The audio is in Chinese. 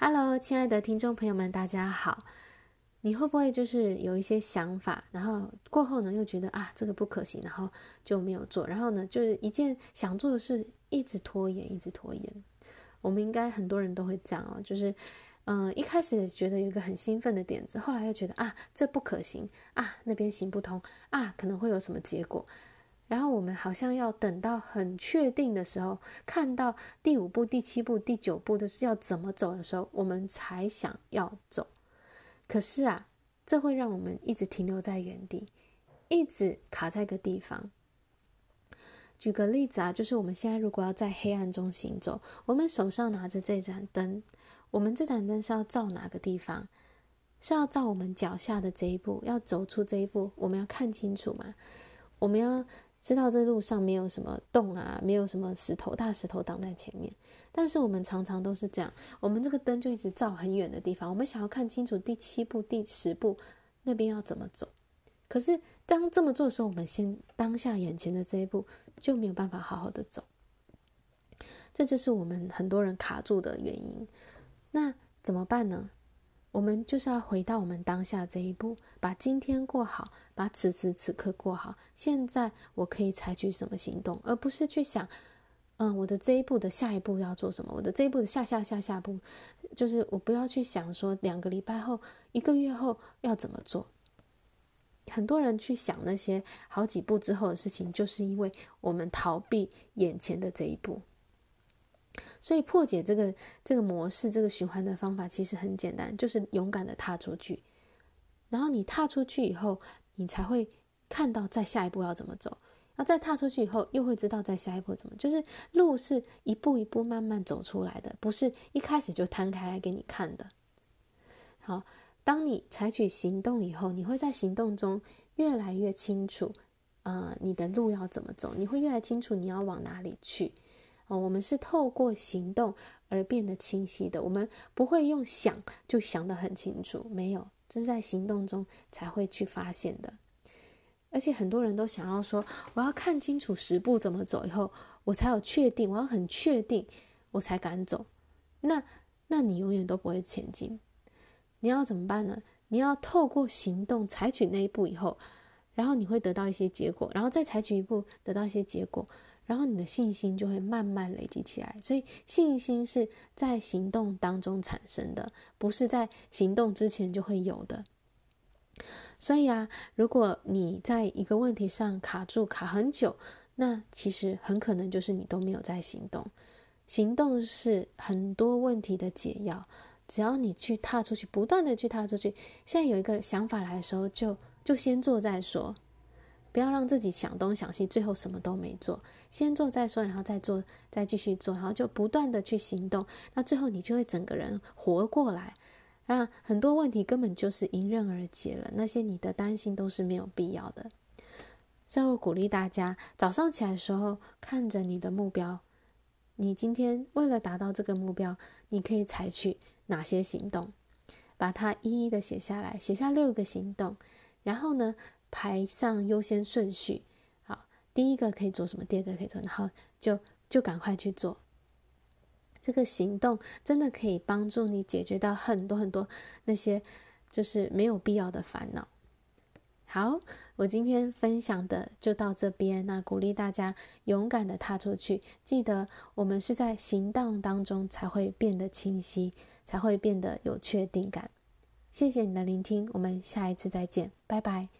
Hello，亲爱的听众朋友们，大家好。你会不会就是有一些想法，然后过后呢又觉得啊这个不可行，然后就没有做，然后呢就是一件想做的事一直拖延，一直拖延。我们应该很多人都会这样哦，就是嗯、一开始觉得有一个很兴奋的点子，后来又觉得啊这不可行啊，那边行不通啊，可能会有什么结果。然后我们好像要等到很确定的时候，看到第五步、第七步、第九步的是要怎么走的时候，我们才想要走。可是啊，这会让我们一直停留在原地，一直卡在一个地方。举个例子啊，就是我们现在如果要在黑暗中行走，我们手上拿着这盏灯，我们这盏灯是要照哪个地方？是要照我们脚下的这一步，要走出这一步，我们要看清楚吗？我们要。知道这路上没有什么洞啊，没有什么石头、大石头挡在前面。但是我们常常都是这样，我们这个灯就一直照很远的地方。我们想要看清楚第七步、第十步那边要怎么走。可是当这么做的时候，我们先当下眼前的这一步就没有办法好好的走。这就是我们很多人卡住的原因。那怎么办呢？我们就是要回到我们当下这一步，把今天过好，把此时此刻过好。现在我可以采取什么行动，而不是去想，嗯，我的这一步的下一步要做什么，我的这一步的下下下下步，就是我不要去想说两个礼拜后、一个月后要怎么做。很多人去想那些好几步之后的事情，就是因为我们逃避眼前的这一步。所以破解这个这个模式、这个循环的方法其实很简单，就是勇敢的踏出去。然后你踏出去以后，你才会看到再下一步要怎么走。然后再踏出去以后，又会知道再下一步怎么。就是路是一步一步慢慢走出来的，不是一开始就摊开来给你看的。好，当你采取行动以后，你会在行动中越来越清楚，呃，你的路要怎么走，你会越来越清楚你要往哪里去。哦，我们是透过行动而变得清晰的。我们不会用想就想得很清楚，没有，这是在行动中才会去发现的。而且很多人都想要说，我要看清楚十步怎么走以后，我才有确定，我要很确定，我才敢走。那，那你永远都不会前进。你要怎么办呢？你要透过行动采取那一步以后，然后你会得到一些结果，然后再采取一步，得到一些结果。然后你的信心就会慢慢累积起来，所以信心是在行动当中产生的，不是在行动之前就会有的。所以啊，如果你在一个问题上卡住卡很久，那其实很可能就是你都没有在行动。行动是很多问题的解药，只要你去踏出去，不断的去踏出去。现在有一个想法来的时候，就就先做再说。不要让自己想东想西，最后什么都没做。先做再说，然后再做，再继续做，然后就不断的去行动。那最后你就会整个人活过来，让很多问题根本就是迎刃而解了。那些你的担心都是没有必要的。最后鼓励大家，早上起来的时候看着你的目标，你今天为了达到这个目标，你可以采取哪些行动？把它一一的写下来，写下六个行动，然后呢，排上优先顺序，好，第一个可以做什么，第二个可以做，然后就就赶快去做。这个行动真的可以帮助你解决到很多很多那些就是没有必要的烦恼。好，我今天分享的就到这边，那鼓励大家勇敢的踏出去，记得我们是在行动当中才会变得清晰，才会变得有确定感。谢谢你的聆听，我们下一次再见，拜拜。